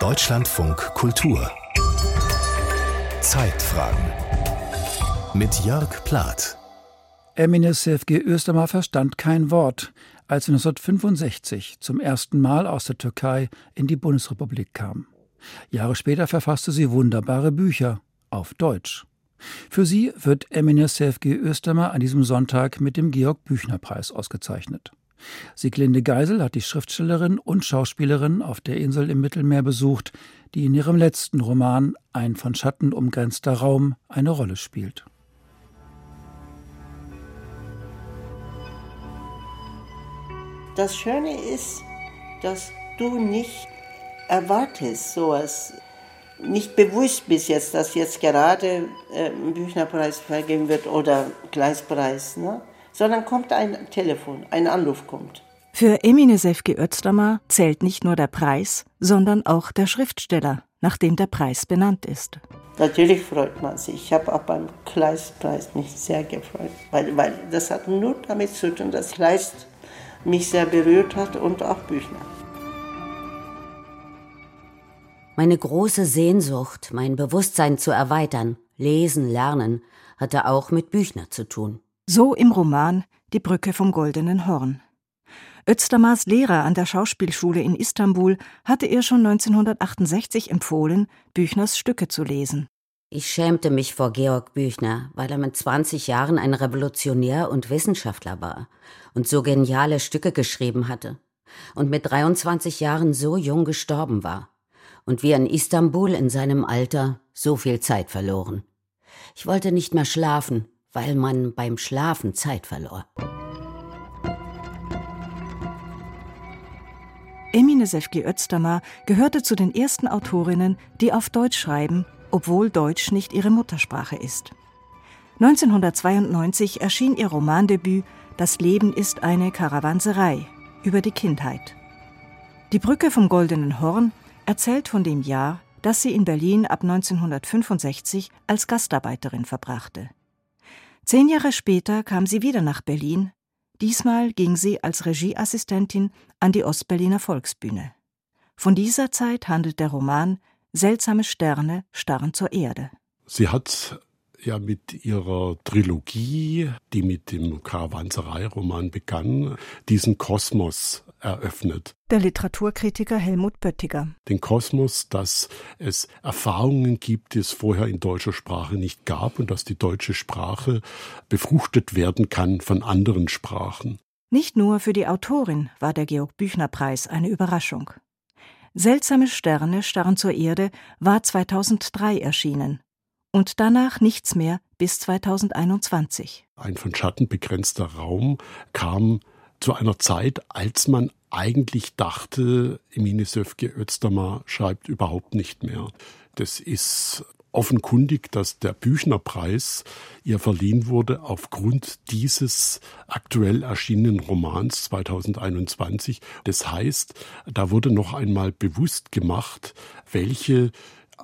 Deutschlandfunk Kultur Zeitfragen mit Jörg Plath Emine Sevgi Östermar verstand kein Wort, als sie 1965 zum ersten Mal aus der Türkei in die Bundesrepublik kam. Jahre später verfasste sie wunderbare Bücher auf Deutsch. Für sie wird Emine Sevgi Östermar an diesem Sonntag mit dem Georg-Büchner-Preis ausgezeichnet. Sieglinde Geisel hat die Schriftstellerin und Schauspielerin auf der Insel im Mittelmeer besucht, die in ihrem letzten Roman Ein von Schatten umgrenzter Raum eine Rolle spielt. Das Schöne ist, dass du nicht erwartest sowas, nicht bewusst bist jetzt, dass jetzt gerade äh, Büchnerpreis vergeben wird oder Gleispreis, ne? Sondern kommt ein Telefon, ein Anruf kommt. Für Emine Sefki Özdamar zählt nicht nur der Preis, sondern auch der Schriftsteller, nach dem der Preis benannt ist. Natürlich freut man sich. Ich habe auch beim Kleistpreis mich sehr gefreut, weil, weil das hat nur damit zu tun, dass Kleist mich sehr berührt hat und auch Büchner. Meine große Sehnsucht, mein Bewusstsein zu erweitern, lesen, lernen, hatte auch mit Büchner zu tun. So im Roman Die Brücke vom Goldenen Horn. Özdamars Lehrer an der Schauspielschule in Istanbul hatte ihr schon 1968 empfohlen, Büchners Stücke zu lesen. Ich schämte mich vor Georg Büchner, weil er mit 20 Jahren ein Revolutionär und Wissenschaftler war und so geniale Stücke geschrieben hatte und mit 23 Jahren so jung gestorben war und wir in Istanbul in seinem Alter so viel Zeit verloren. Ich wollte nicht mehr schlafen, weil man beim Schlafen Zeit verlor. Emine Sefki Özdamar gehörte zu den ersten Autorinnen, die auf Deutsch schreiben obwohl Deutsch nicht ihre Muttersprache ist. 1992 erschien ihr Romandebüt Das Leben ist eine Karawanserei über die Kindheit. Die Brücke vom Goldenen Horn erzählt von dem Jahr, das sie in Berlin ab 1965 als Gastarbeiterin verbrachte. Zehn Jahre später kam sie wieder nach Berlin. Diesmal ging sie als Regieassistentin an die Ostberliner Volksbühne. Von dieser Zeit handelt der Roman Seltsame Sterne starren zur Erde. Sie hat ja mit ihrer Trilogie, die mit dem Karawanserei-Roman begann, diesen Kosmos eröffnet. Der Literaturkritiker Helmut Böttiger. Den Kosmos, dass es Erfahrungen gibt, die es vorher in deutscher Sprache nicht gab und dass die deutsche Sprache befruchtet werden kann von anderen Sprachen. Nicht nur für die Autorin war der Georg Büchner Preis eine Überraschung. Seltsame Sterne starren zur Erde war 2003 erschienen und danach nichts mehr bis 2021. Ein von Schatten begrenzter Raum kam zu einer Zeit, als man eigentlich dachte, Emine Söfke Özdamar schreibt überhaupt nicht mehr. Das ist offenkundig, dass der Büchnerpreis ihr verliehen wurde aufgrund dieses aktuell erschienenen Romans 2021. Das heißt, da wurde noch einmal bewusst gemacht, welche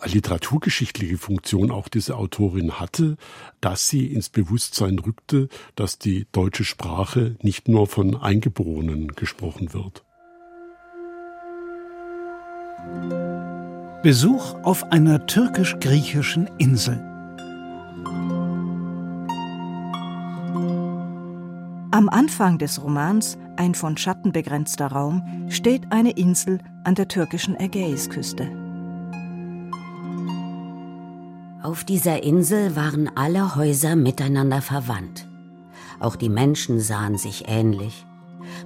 literaturgeschichtliche Funktion auch diese Autorin hatte, dass sie ins Bewusstsein rückte, dass die deutsche Sprache nicht nur von Eingeborenen gesprochen wird. Besuch auf einer türkisch-griechischen Insel. Am Anfang des Romans Ein von Schatten begrenzter Raum steht eine Insel an der türkischen Ägäisküste. Auf dieser Insel waren alle Häuser miteinander verwandt. Auch die Menschen sahen sich ähnlich.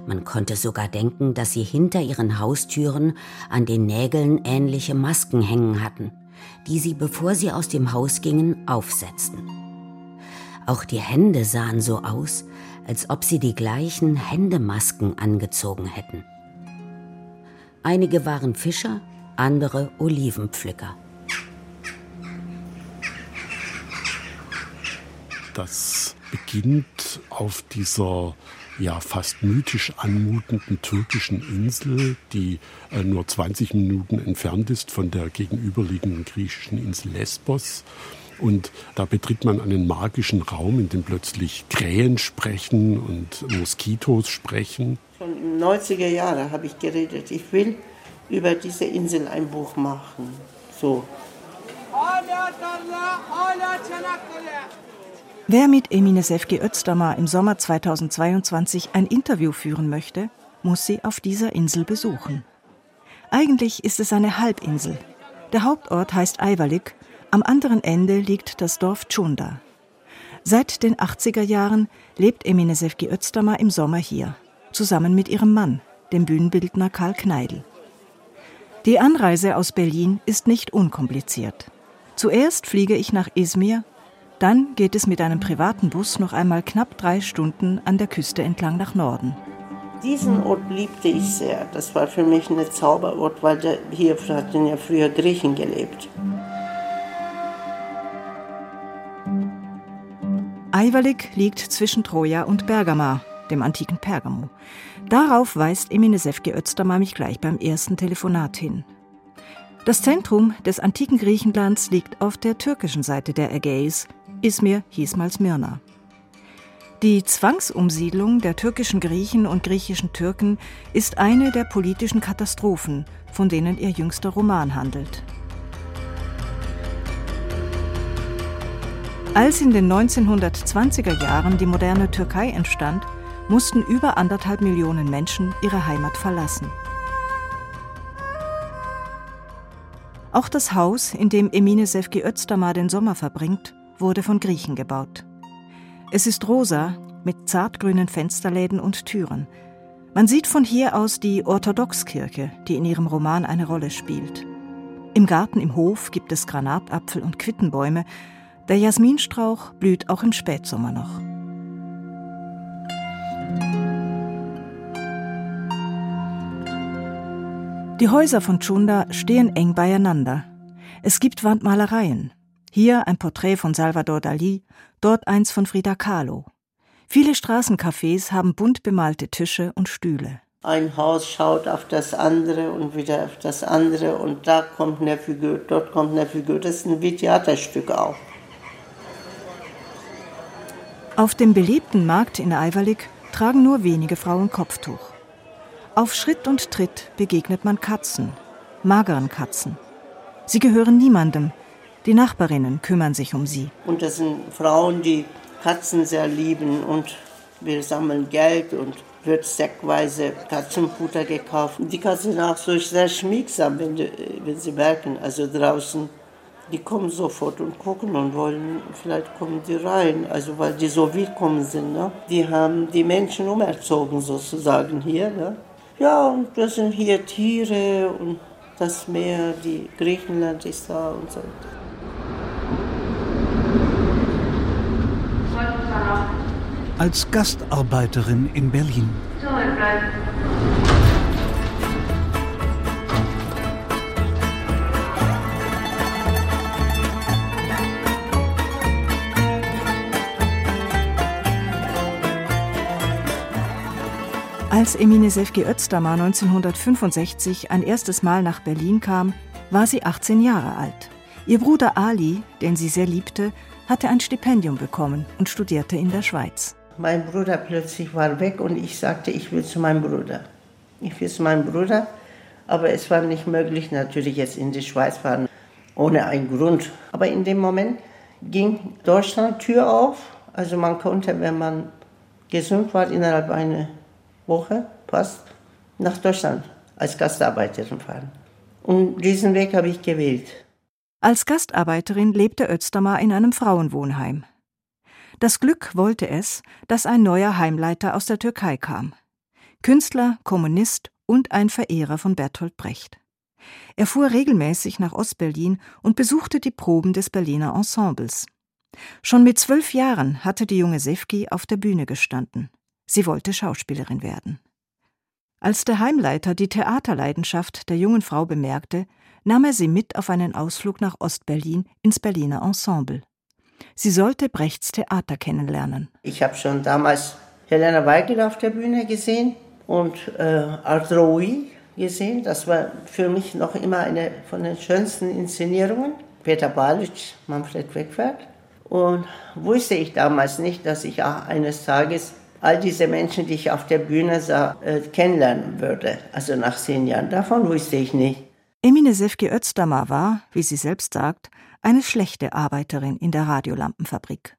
Man konnte sogar denken, dass sie hinter ihren Haustüren an den Nägeln ähnliche Masken hängen hatten, die sie, bevor sie aus dem Haus gingen, aufsetzten. Auch die Hände sahen so aus, als ob sie die gleichen Händemasken angezogen hätten. Einige waren Fischer, andere Olivenpflücker. Das beginnt auf dieser ja fast mythisch anmutenden türkischen Insel, die äh, nur 20 Minuten entfernt ist von der gegenüberliegenden griechischen Insel Lesbos. Und da betritt man einen magischen Raum, in dem plötzlich Krähen sprechen und Moskitos sprechen. Schon in den 90er Jahren habe ich geredet, ich will über diese Insel ein Buch machen. So. Wer mit Emine Sefki Özdamar im Sommer 2022 ein Interview führen möchte, muss sie auf dieser Insel besuchen. Eigentlich ist es eine Halbinsel. Der Hauptort heißt Ayvalik, am anderen Ende liegt das Dorf Chunda. Seit den 80er Jahren lebt Emine Sefki Özdamar im Sommer hier, zusammen mit ihrem Mann, dem Bühnenbildner Karl Kneidl. Die Anreise aus Berlin ist nicht unkompliziert. Zuerst fliege ich nach Izmir, dann geht es mit einem privaten Bus noch einmal knapp drei Stunden an der Küste entlang nach Norden. Diesen Ort liebte ich sehr. Das war für mich ein Zauberort, weil der, hier hatten ja früher Griechen gelebt. Ayvalik liegt zwischen Troja und Bergama, dem antiken Pergamo. Darauf weist Emine Sefke Özdamar mich gleich beim ersten Telefonat hin. Das Zentrum des antiken Griechenlands liegt auf der türkischen Seite der Ägäis. Izmir hieß mal Smyrna. Die Zwangsumsiedlung der türkischen Griechen und griechischen Türken ist eine der politischen Katastrophen, von denen ihr jüngster Roman handelt. Als in den 1920er Jahren die moderne Türkei entstand, mussten über anderthalb Millionen Menschen ihre Heimat verlassen. Auch das Haus, in dem Emine Sefki Özdamar den Sommer verbringt, wurde von Griechen gebaut. Es ist rosa mit zartgrünen Fensterläden und Türen. Man sieht von hier aus die Orthodoxkirche, die in ihrem Roman eine Rolle spielt. Im Garten im Hof gibt es Granatapfel und Quittenbäume, der Jasminstrauch blüht auch im Spätsommer noch. Die Häuser von Chunda stehen eng beieinander. Es gibt Wandmalereien. Hier ein Porträt von Salvador Dali, dort eins von Frida Kahlo. Viele Straßencafés haben bunt bemalte Tische und Stühle. Ein Haus schaut auf das andere und wieder auf das andere und da kommt eine Figur, dort kommt eine Figur. Das ist ein wie Theaterstück auch. Auf dem belebten Markt in Eiverlig tragen nur wenige Frauen Kopftuch. Auf Schritt und Tritt begegnet man Katzen, mageren Katzen. Sie gehören niemandem. Die Nachbarinnen kümmern sich um sie. Und das sind Frauen, die Katzen sehr lieben und wir sammeln Geld und wird säckweise Katzenfutter gekauft. Die Katzen sind auch so sehr schmiegsam, wenn, die, wenn sie merken, also draußen die kommen sofort und gucken und wollen, vielleicht kommen die rein, also weil die so willkommen sind. Ne? Die haben die Menschen umerzogen sozusagen hier. Ne? Ja, und das sind hier Tiere und das Meer, die Griechenland ist da und so. Als Gastarbeiterin in Berlin. Als Emine Sefki Özdamar 1965 ein erstes Mal nach Berlin kam, war sie 18 Jahre alt. Ihr Bruder Ali, den sie sehr liebte, hatte ein Stipendium bekommen und studierte in der Schweiz. Mein Bruder plötzlich war weg und ich sagte, ich will zu meinem Bruder. Ich will zu meinem Bruder, aber es war nicht möglich, natürlich jetzt in die Schweiz fahren, ohne einen Grund. Aber in dem Moment ging Deutschland Tür auf. Also man konnte, wenn man gesund war, innerhalb einer Woche fast nach Deutschland als Gastarbeiterin fahren. Und diesen Weg habe ich gewählt. Als Gastarbeiterin lebte Özdamar in einem Frauenwohnheim. Das Glück wollte es, dass ein neuer Heimleiter aus der Türkei kam. Künstler, Kommunist und ein Verehrer von Bertolt Brecht. Er fuhr regelmäßig nach Ostberlin und besuchte die Proben des Berliner Ensembles. Schon mit zwölf Jahren hatte die junge Sefki auf der Bühne gestanden. Sie wollte Schauspielerin werden. Als der Heimleiter die Theaterleidenschaft der jungen Frau bemerkte, nahm er sie mit auf einen Ausflug nach Ostberlin ins Berliner Ensemble. Sie sollte Brechts Theater kennenlernen. Ich habe schon damals Helena Weigel auf der Bühne gesehen und äh, Art Roy gesehen. Das war für mich noch immer eine von den schönsten Inszenierungen. Peter Balic, Manfred Wegwert. Und wusste ich damals nicht, dass ich eines Tages all diese Menschen, die ich auf der Bühne sah, äh, kennenlernen würde. Also nach zehn Jahren. Davon wusste ich nicht. Emine Sefke Özdamar war, wie sie selbst sagt, eine schlechte Arbeiterin in der Radiolampenfabrik.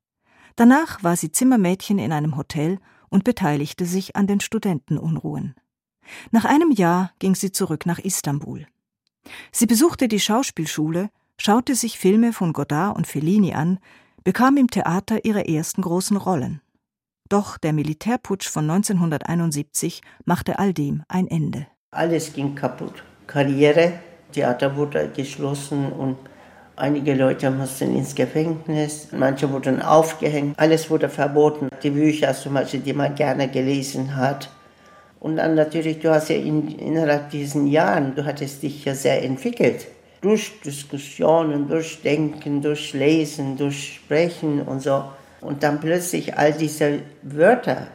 Danach war sie Zimmermädchen in einem Hotel und beteiligte sich an den Studentenunruhen. Nach einem Jahr ging sie zurück nach Istanbul. Sie besuchte die Schauspielschule, schaute sich Filme von Godard und Fellini an, bekam im Theater ihre ersten großen Rollen. Doch der Militärputsch von 1971 machte all dem ein Ende. Alles ging kaputt. Karriere, Theater wurde geschlossen und einige Leute mussten ins Gefängnis, manche wurden aufgehängt, alles wurde verboten. Die Bücher zum Beispiel, die man gerne gelesen hat. Und dann natürlich, du hast ja in, innerhalb diesen Jahren, du hattest dich ja sehr entwickelt. Durch Diskussionen, durch Denken, durch Lesen, durch Sprechen und so. Und dann plötzlich all diese Wörter,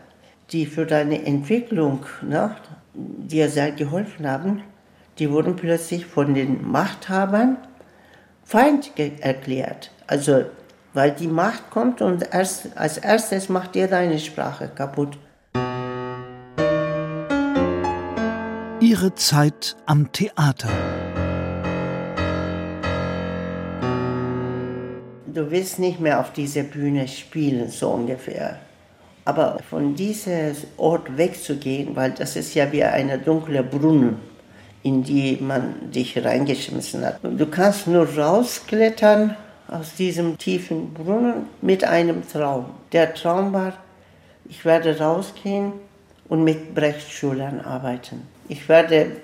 die für deine Entwicklung ne, dir sehr geholfen haben, die wurden plötzlich von den Machthabern Feind erklärt. Also, weil die Macht kommt und erst, als erstes macht dir deine Sprache kaputt. Ihre Zeit am Theater. Du willst nicht mehr auf dieser Bühne spielen, so ungefähr. Aber von diesem Ort wegzugehen, weil das ist ja wie eine dunkle Brunnen, in die man dich reingeschmissen hat. Du kannst nur rausklettern aus diesem tiefen Brunnen mit einem Traum. Der Traum war, ich werde rausgehen und mit Brechtschülern arbeiten. Ich werde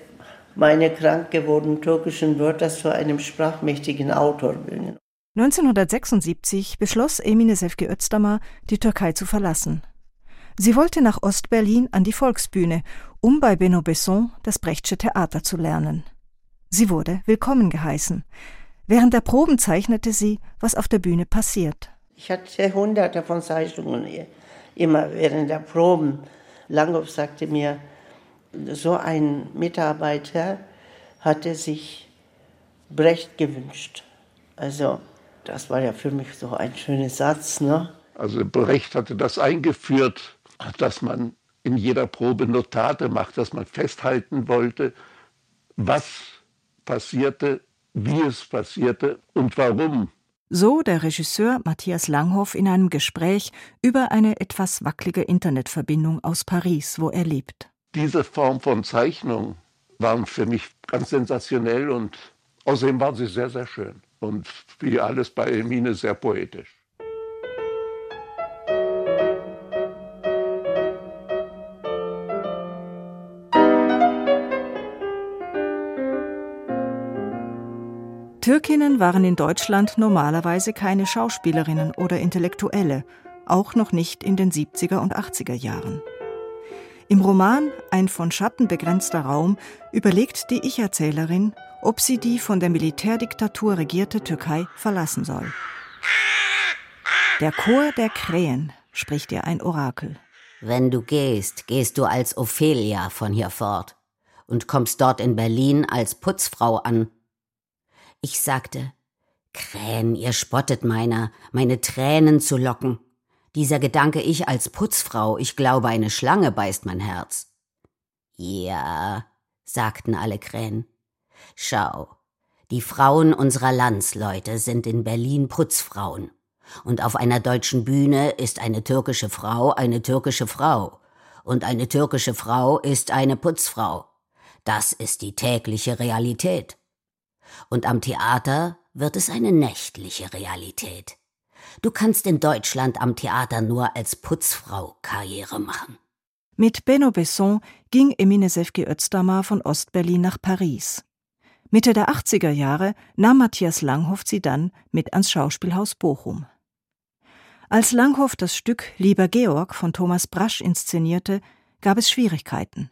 meine krank gewordenen türkischen Wörter zu einem sprachmächtigen Autor bringen. 1976 beschloss Emine Sefke Özdamar, die Türkei zu verlassen. Sie wollte nach Ostberlin an die Volksbühne, um bei Benno Besson das Brechtsche Theater zu lernen. Sie wurde willkommen geheißen. Während der Proben zeichnete sie, was auf der Bühne passiert. Ich hatte hunderte von Zeichnungen immer während der Proben. Langhoff sagte mir, so ein Mitarbeiter hatte sich Brecht gewünscht. Also das war ja für mich so ein schöner Satz. Ne? Also Brecht hatte das eingeführt, dass man in jeder Probe Notate macht, dass man festhalten wollte, was passierte, wie es passierte und warum. So der Regisseur Matthias Langhoff in einem Gespräch über eine etwas wackelige Internetverbindung aus Paris, wo er lebt diese Form von Zeichnung waren für mich ganz sensationell und außerdem waren sie sehr, sehr schön und wie alles bei Emine sehr poetisch. Türkinnen waren in Deutschland normalerweise keine Schauspielerinnen oder Intellektuelle, auch noch nicht in den 70er und 80er Jahren. Im Roman Ein von Schatten begrenzter Raum überlegt die Ich-Erzählerin, ob sie die von der Militärdiktatur regierte Türkei verlassen soll. Der Chor der Krähen, spricht ihr ein Orakel. Wenn du gehst, gehst du als Ophelia von hier fort und kommst dort in Berlin als Putzfrau an. Ich sagte, Krähen, ihr spottet meiner, meine Tränen zu locken. Dieser Gedanke, ich als Putzfrau, ich glaube, eine Schlange beißt mein Herz. Ja, sagten alle Krähen. Schau, die Frauen unserer Landsleute sind in Berlin Putzfrauen. Und auf einer deutschen Bühne ist eine türkische Frau eine türkische Frau. Und eine türkische Frau ist eine Putzfrau. Das ist die tägliche Realität. Und am Theater wird es eine nächtliche Realität. Du kannst in Deutschland am Theater nur als Putzfrau Karriere machen. Mit Benno Besson ging Emine Sefki Özdamar von Ostberlin nach Paris. Mitte der 80er Jahre nahm Matthias Langhoff sie dann mit ans Schauspielhaus Bochum. Als Langhoff das Stück Lieber Georg von Thomas Brasch inszenierte, gab es Schwierigkeiten.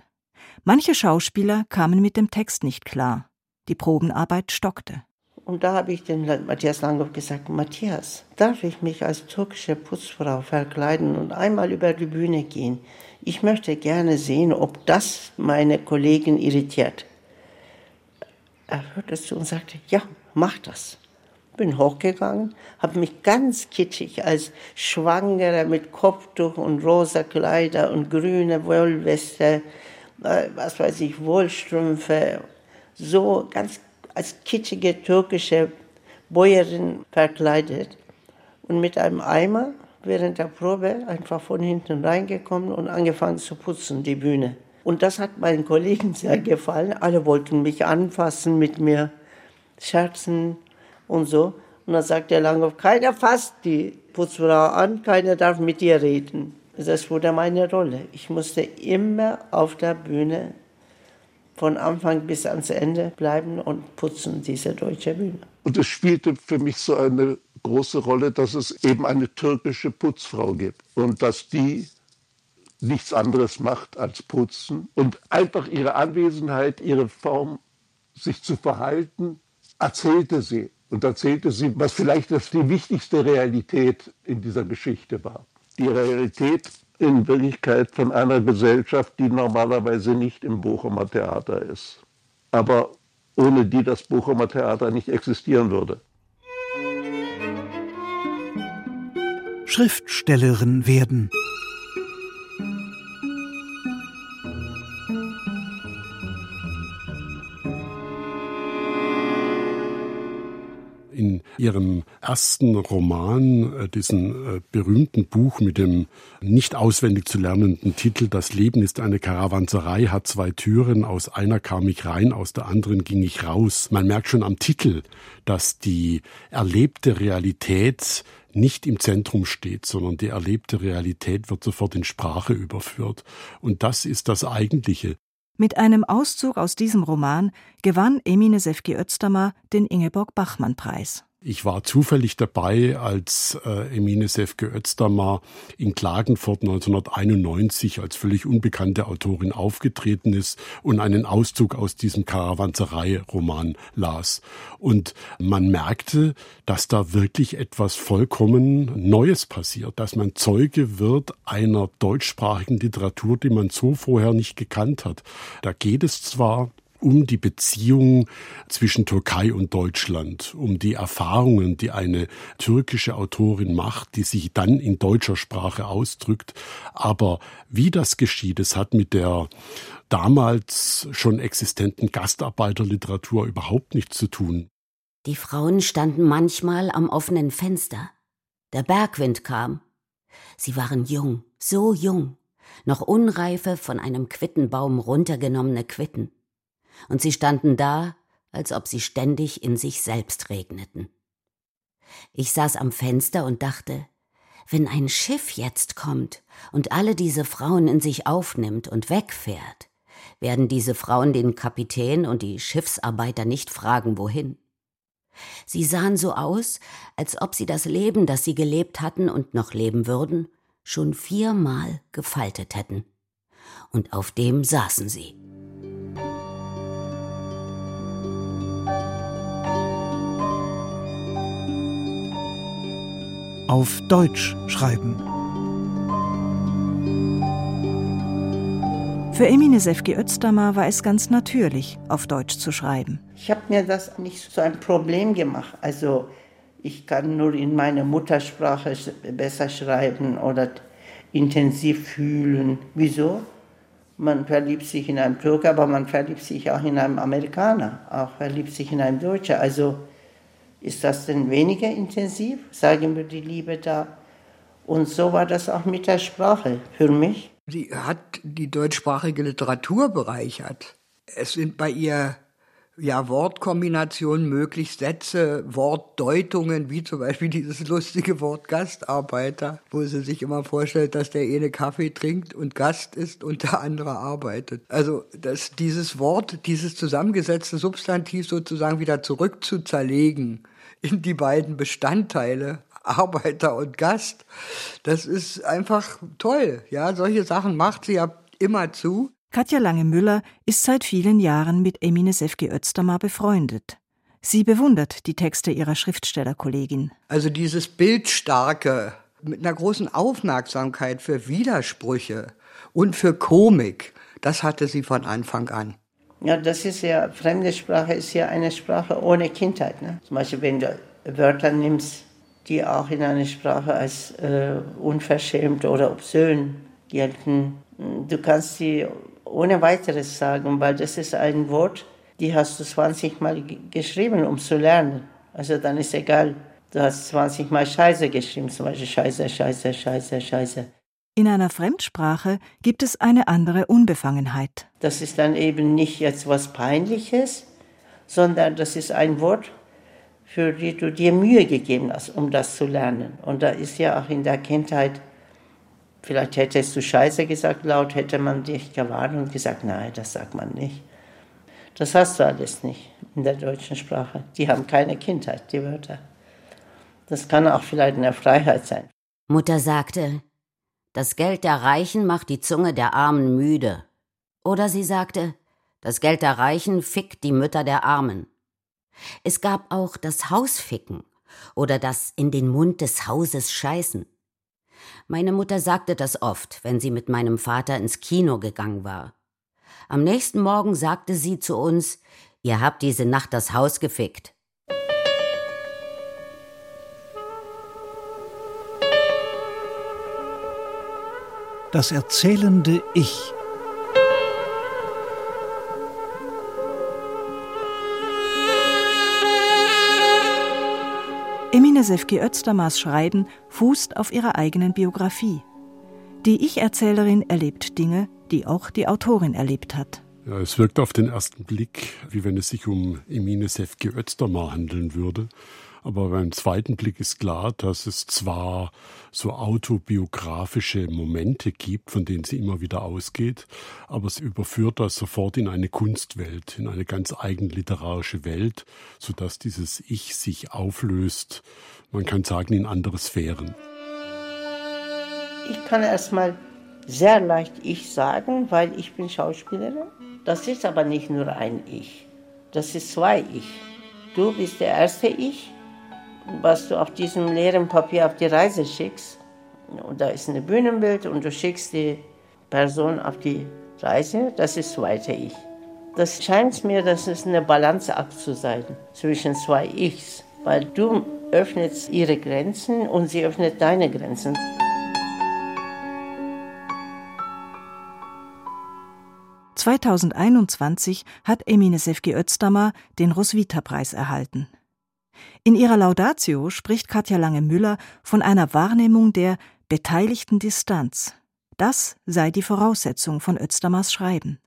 Manche Schauspieler kamen mit dem Text nicht klar. Die Probenarbeit stockte. Und da habe ich den Matthias Langhoff gesagt, Matthias, darf ich mich als türkische Putzfrau verkleiden und einmal über die Bühne gehen? Ich möchte gerne sehen, ob das meine Kollegen irritiert. Er hörte es zu und sagte, ja, mach das. bin hochgegangen, habe mich ganz kitschig als Schwangere mit Kopftuch und rosa Kleider und grüne Wollweste, äh, was weiß ich, Wollstrümpfe, so ganz als kitschige türkische Bäuerin verkleidet und mit einem Eimer während der Probe einfach von hinten reingekommen und angefangen zu putzen, die Bühne. Und das hat meinen Kollegen sehr gefallen. Alle wollten mich anfassen, mit mir scherzen und so. Und dann sagt der Langhoff, keiner fasst die Putzfrau an, keiner darf mit ihr reden. Das wurde meine Rolle. Ich musste immer auf der Bühne von Anfang bis ans Ende bleiben und putzen, diese deutsche Bühne. Und es spielte für mich so eine große Rolle, dass es eben eine türkische Putzfrau gibt und dass die nichts anderes macht als putzen und einfach ihre Anwesenheit, ihre Form, sich zu verhalten, erzählte sie. Und erzählte sie, was vielleicht das die wichtigste Realität in dieser Geschichte war. Die Realität in Wirklichkeit von einer Gesellschaft, die normalerweise nicht im Bochumer Theater ist. Aber ohne die das Bochumer Theater nicht existieren würde. Schriftstellerin werden. Ihrem ersten Roman, äh, diesen äh, berühmten Buch mit dem nicht auswendig zu lernenden Titel Das Leben ist eine Karawanserei, hat zwei Türen, aus einer kam ich rein, aus der anderen ging ich raus. Man merkt schon am Titel, dass die erlebte Realität nicht im Zentrum steht, sondern die erlebte Realität wird sofort in Sprache überführt. Und das ist das Eigentliche. Mit einem Auszug aus diesem Roman gewann Emine Sefki Özdamar den Ingeborg-Bachmann-Preis. Ich war zufällig dabei, als äh, Emine Sefke Özdamar in Klagenfurt 1991 als völlig unbekannte Autorin aufgetreten ist und einen Auszug aus diesem Karawanserei-Roman las. Und man merkte, dass da wirklich etwas vollkommen Neues passiert, dass man Zeuge wird einer deutschsprachigen Literatur, die man so vorher nicht gekannt hat. Da geht es zwar um die Beziehung zwischen Türkei und Deutschland, um die Erfahrungen, die eine türkische Autorin macht, die sich dann in deutscher Sprache ausdrückt. Aber wie das geschieht, es hat mit der damals schon existenten Gastarbeiterliteratur überhaupt nichts zu tun. Die Frauen standen manchmal am offenen Fenster. Der Bergwind kam. Sie waren jung, so jung, noch unreife, von einem Quittenbaum runtergenommene Quitten und sie standen da, als ob sie ständig in sich selbst regneten. Ich saß am Fenster und dachte, wenn ein Schiff jetzt kommt und alle diese Frauen in sich aufnimmt und wegfährt, werden diese Frauen den Kapitän und die Schiffsarbeiter nicht fragen, wohin. Sie sahen so aus, als ob sie das Leben, das sie gelebt hatten und noch leben würden, schon viermal gefaltet hätten. Und auf dem saßen sie. Auf Deutsch schreiben. Für Emine Sefki Özdamar war es ganz natürlich, auf Deutsch zu schreiben. Ich habe mir das nicht so ein Problem gemacht. Also ich kann nur in meiner Muttersprache besser schreiben oder intensiv fühlen. Wieso? Man verliebt sich in einen Türker, aber man verliebt sich auch in einen Amerikaner, auch verliebt sich in einen Deutscher. Also ist das denn weniger intensiv? Sagen wir die Liebe da. Und so war das auch mit der Sprache für mich. Sie hat die deutschsprachige Literatur bereichert. Es sind bei ihr ja Wortkombinationen möglich, Sätze, Wortdeutungen, wie zum Beispiel dieses lustige Wort Gastarbeiter, wo sie sich immer vorstellt, dass der eine Kaffee trinkt und Gast ist und der andere arbeitet. Also dass dieses Wort, dieses zusammengesetzte Substantiv sozusagen wieder zurückzuzerlegen in die beiden Bestandteile, Arbeiter und Gast. Das ist einfach toll. Ja, solche Sachen macht sie ja immer zu. Katja Lange-Müller ist seit vielen Jahren mit Emine Sefki Özdamar befreundet. Sie bewundert die Texte ihrer Schriftstellerkollegin. Also dieses Bildstarke mit einer großen Aufmerksamkeit für Widersprüche und für Komik, das hatte sie von Anfang an. Ja, das ist ja, fremde Sprache ist ja eine Sprache ohne Kindheit. Ne? Zum Beispiel, wenn du Wörter nimmst, die auch in einer Sprache als äh, unverschämt oder obszön gelten. Du kannst sie ohne weiteres sagen, weil das ist ein Wort, die hast du 20 Mal geschrieben, um zu lernen. Also dann ist egal, du hast 20 Mal Scheiße geschrieben, zum Beispiel Scheiße, Scheiße, Scheiße, Scheiße. In einer Fremdsprache gibt es eine andere Unbefangenheit. Das ist dann eben nicht jetzt was Peinliches, sondern das ist ein Wort, für die du dir Mühe gegeben hast, um das zu lernen. Und da ist ja auch in der Kindheit, vielleicht hättest du Scheiße gesagt laut, hätte man dich gewarnt und gesagt, nein, das sagt man nicht. Das hast du alles nicht in der deutschen Sprache. Die haben keine Kindheit, die Wörter. Das kann auch vielleicht eine Freiheit sein. Mutter sagte, das Geld der Reichen macht die Zunge der Armen müde. Oder sie sagte, das Geld der Reichen fickt die Mütter der Armen. Es gab auch das Hausficken oder das in den Mund des Hauses scheißen. Meine Mutter sagte das oft, wenn sie mit meinem Vater ins Kino gegangen war. Am nächsten Morgen sagte sie zu uns, ihr habt diese Nacht das Haus gefickt. Das erzählende Ich. Emine Sefki Özdamers Schreiben fußt auf ihrer eigenen Biografie. Die Ich-Erzählerin erlebt Dinge, die auch die Autorin erlebt hat. Ja, es wirkt auf den ersten Blick, wie wenn es sich um Emine Sefki Özdamar handeln würde. Aber beim zweiten Blick ist klar, dass es zwar so autobiografische Momente gibt, von denen sie immer wieder ausgeht, aber es überführt das sofort in eine Kunstwelt, in eine ganz eigenliterarische Welt, sodass dieses Ich sich auflöst, man kann sagen, in andere Sphären. Ich kann erstmal sehr leicht Ich sagen, weil ich bin Schauspielerin. Das ist aber nicht nur ein Ich, das ist zwei Ich. Du bist der erste Ich was du auf diesem leeren Papier auf die Reise schickst. Und da ist ein Bühnenbild und du schickst die Person auf die Reise, das ist zweite Ich. Das scheint mir, dass es eine Balanceakt zu sein zwischen zwei Ichs, weil du öffnest ihre Grenzen und sie öffnet deine Grenzen. ...2021 hat Emine Sefki Özdamar den Roswitha-Preis erhalten. In ihrer Laudatio spricht Katja Lange-Müller von einer Wahrnehmung der beteiligten Distanz. Das sei die Voraussetzung von Özdamers Schreiben.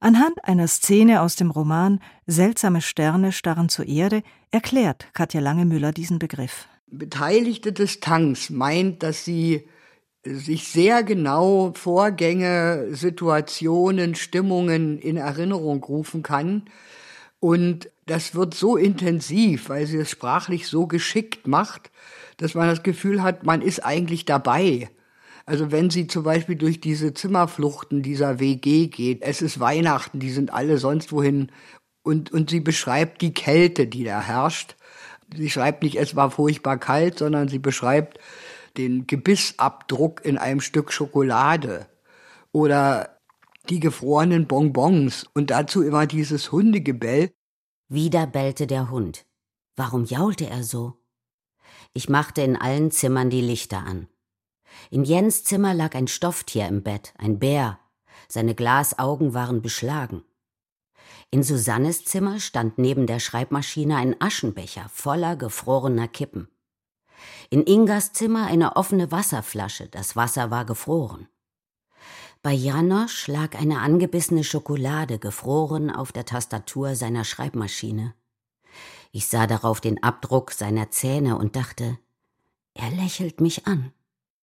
Anhand einer Szene aus dem Roman Seltsame Sterne starren zur Erde erklärt Katja Lange-Müller diesen Begriff. Beteiligte Distanz meint, dass sie sich sehr genau Vorgänge, Situationen, Stimmungen in Erinnerung rufen kann und das wird so intensiv, weil sie es sprachlich so geschickt macht, dass man das Gefühl hat, man ist eigentlich dabei. Also wenn sie zum Beispiel durch diese Zimmerfluchten dieser WG geht, es ist Weihnachten, die sind alle sonst wohin und, und sie beschreibt die Kälte, die da herrscht. Sie schreibt nicht, es war furchtbar kalt, sondern sie beschreibt den Gebissabdruck in einem Stück Schokolade oder die gefrorenen Bonbons und dazu immer dieses Hundegebell. Wieder bellte der Hund. Warum jaulte er so? Ich machte in allen Zimmern die Lichter an. In Jens Zimmer lag ein Stofftier im Bett, ein Bär. Seine Glasaugen waren beschlagen. In Susannes Zimmer stand neben der Schreibmaschine ein Aschenbecher voller gefrorener Kippen. In Ingas Zimmer eine offene Wasserflasche, das Wasser war gefroren. Bei Janosch lag eine angebissene Schokolade gefroren auf der Tastatur seiner Schreibmaschine. Ich sah darauf den Abdruck seiner Zähne und dachte, er lächelt mich an.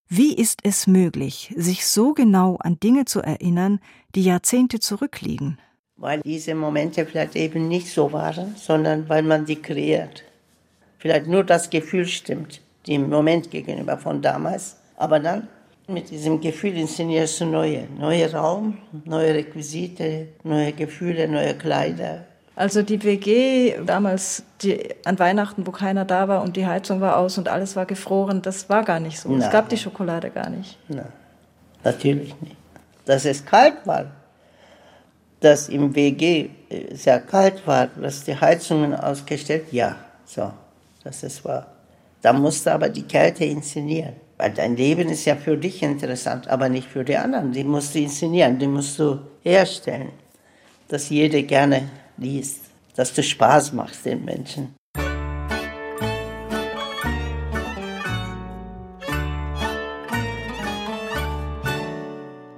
Wie ist es möglich, sich so genau an Dinge zu erinnern, die Jahrzehnte zurückliegen? Weil diese Momente vielleicht eben nicht so waren, sondern weil man die kreiert. Vielleicht nur das Gefühl stimmt, dem Moment gegenüber von damals. Aber dann mit diesem Gefühl inszenierst du neue, neue Raum, neue Requisite, neue Gefühle, neue Kleider. Also die WG damals, die, an Weihnachten, wo keiner da war und die Heizung war aus und alles war gefroren, das war gar nicht so. Nein. Es gab die Schokolade gar nicht. Nein, natürlich nicht. Dass es kalt war, dass im WG äh, sehr kalt war, dass die Heizungen ausgestellt, ja, so. Das ist wahr. Da musst du aber die Kälte inszenieren. Weil dein Leben ist ja für dich interessant, aber nicht für die anderen. Die musst du inszenieren, die musst du herstellen, dass jeder gerne liest, dass du Spaß machst den Menschen.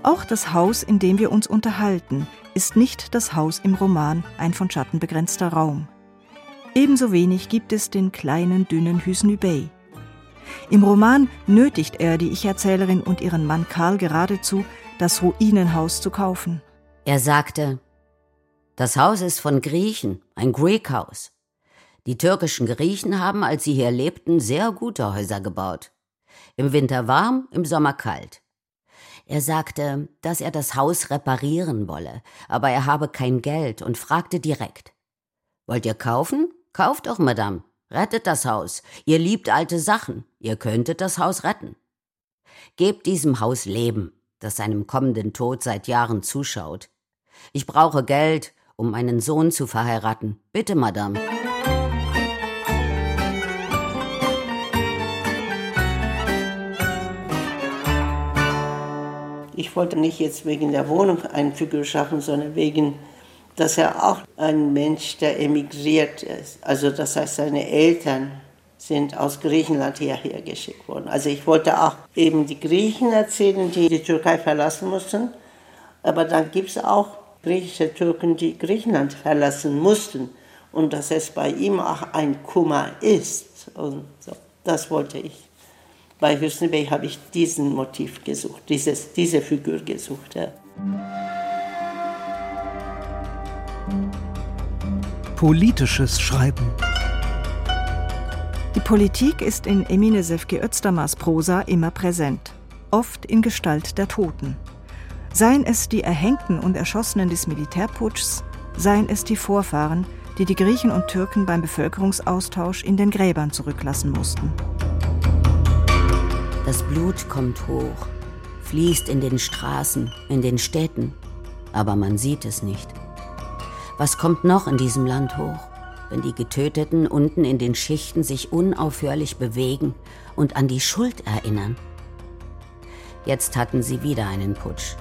Auch das Haus, in dem wir uns unterhalten, ist nicht das Haus im Roman Ein von Schatten begrenzter Raum. Ebenso wenig gibt es den kleinen, dünnen Hüsnü Bey. Im Roman nötigt er die Ich-Erzählerin und ihren Mann Karl geradezu, das Ruinenhaus zu kaufen. Er sagte, das Haus ist von Griechen, ein Greek House. Die türkischen Griechen haben, als sie hier lebten, sehr gute Häuser gebaut. Im Winter warm, im Sommer kalt. Er sagte, dass er das Haus reparieren wolle, aber er habe kein Geld und fragte direkt. Wollt ihr kaufen? Kauft doch, Madame. Rettet das Haus. Ihr liebt alte Sachen. Ihr könntet das Haus retten. Gebt diesem Haus Leben, das seinem kommenden Tod seit Jahren zuschaut. Ich brauche Geld, um meinen Sohn zu verheiraten. Bitte, Madame. Ich wollte nicht jetzt wegen der Wohnung eine Figur schaffen, sondern wegen dass er auch ein Mensch, der emigriert ist. Also das heißt, seine Eltern sind aus Griechenland hierher geschickt worden. Also ich wollte auch eben die Griechen erzählen, die die Türkei verlassen mussten. Aber dann gibt es auch griechische Türken, die Griechenland verlassen mussten. Und dass es bei ihm auch ein Kummer ist. Und so. Das wollte ich. Bei Hüsnü Bey habe ich diesen Motiv gesucht, dieses, diese Figur gesucht. Ja. Politisches Schreiben. Die Politik ist in Emine Sefki Özdamars Prosa immer präsent, oft in Gestalt der Toten. Seien es die Erhängten und Erschossenen des Militärputschs, seien es die Vorfahren, die die Griechen und Türken beim Bevölkerungsaustausch in den Gräbern zurücklassen mussten. Das Blut kommt hoch, fließt in den Straßen, in den Städten, aber man sieht es nicht. Was kommt noch in diesem Land hoch, wenn die Getöteten unten in den Schichten sich unaufhörlich bewegen und an die Schuld erinnern? Jetzt hatten sie wieder einen Putsch,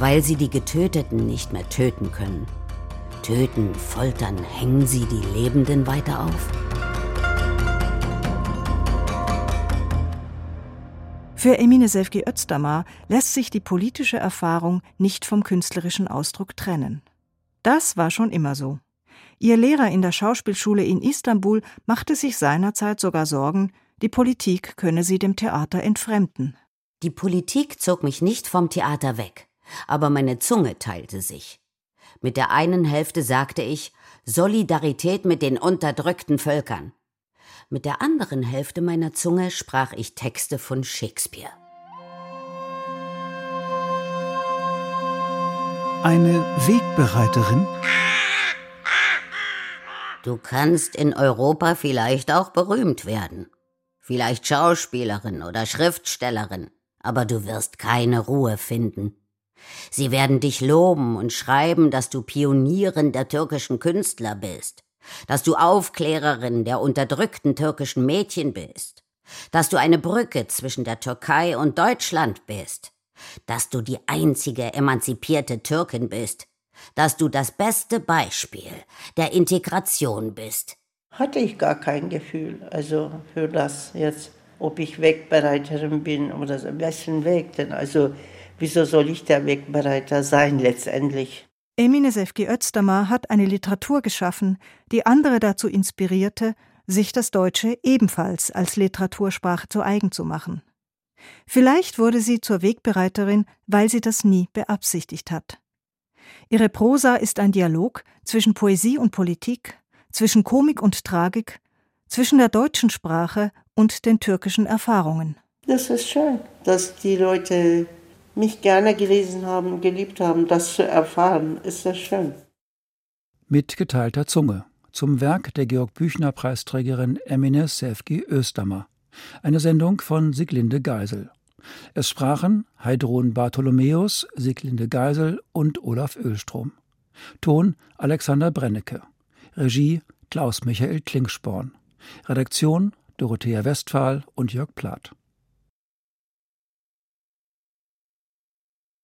weil sie die Getöteten nicht mehr töten können. Töten, foltern, hängen sie die Lebenden weiter auf? Für Emine Sevgi Özdamar lässt sich die politische Erfahrung nicht vom künstlerischen Ausdruck trennen. Das war schon immer so. Ihr Lehrer in der Schauspielschule in Istanbul machte sich seinerzeit sogar Sorgen, die Politik könne sie dem Theater entfremden. Die Politik zog mich nicht vom Theater weg, aber meine Zunge teilte sich. Mit der einen Hälfte sagte ich Solidarität mit den unterdrückten Völkern. Mit der anderen Hälfte meiner Zunge sprach ich Texte von Shakespeare. Eine Wegbereiterin? Du kannst in Europa vielleicht auch berühmt werden. Vielleicht Schauspielerin oder Schriftstellerin, aber du wirst keine Ruhe finden. Sie werden dich loben und schreiben, dass du Pionierin der türkischen Künstler bist, dass du Aufklärerin der unterdrückten türkischen Mädchen bist, dass du eine Brücke zwischen der Türkei und Deutschland bist, dass du die einzige emanzipierte Türkin bist, dass du das beste Beispiel der Integration bist. Hatte ich gar kein Gefühl, also für das jetzt, ob ich Wegbereiterin bin oder so. Wessen Weg denn? Also, wieso soll ich der Wegbereiter sein letztendlich? Emine Sefki Özdamar hat eine Literatur geschaffen, die andere dazu inspirierte, sich das Deutsche ebenfalls als Literatursprache zu eigen zu machen. Vielleicht wurde sie zur Wegbereiterin, weil sie das nie beabsichtigt hat. Ihre Prosa ist ein Dialog zwischen Poesie und Politik, zwischen Komik und Tragik, zwischen der deutschen Sprache und den türkischen Erfahrungen. Das ist schön, dass die Leute mich gerne gelesen haben, geliebt haben, das zu erfahren. Ist das schön. Mit geteilter Zunge zum Werk der Georg Büchner Preisträgerin Emine Sevgi Östermer. Eine Sendung von Siglinde Geisel. Es sprachen Heidrun Bartholomäus, Siglinde Geisel und Olaf Ölstrom. Ton Alexander Brennecke. Regie Klaus Michael Klingsporn. Redaktion Dorothea Westphal und Jörg Plath.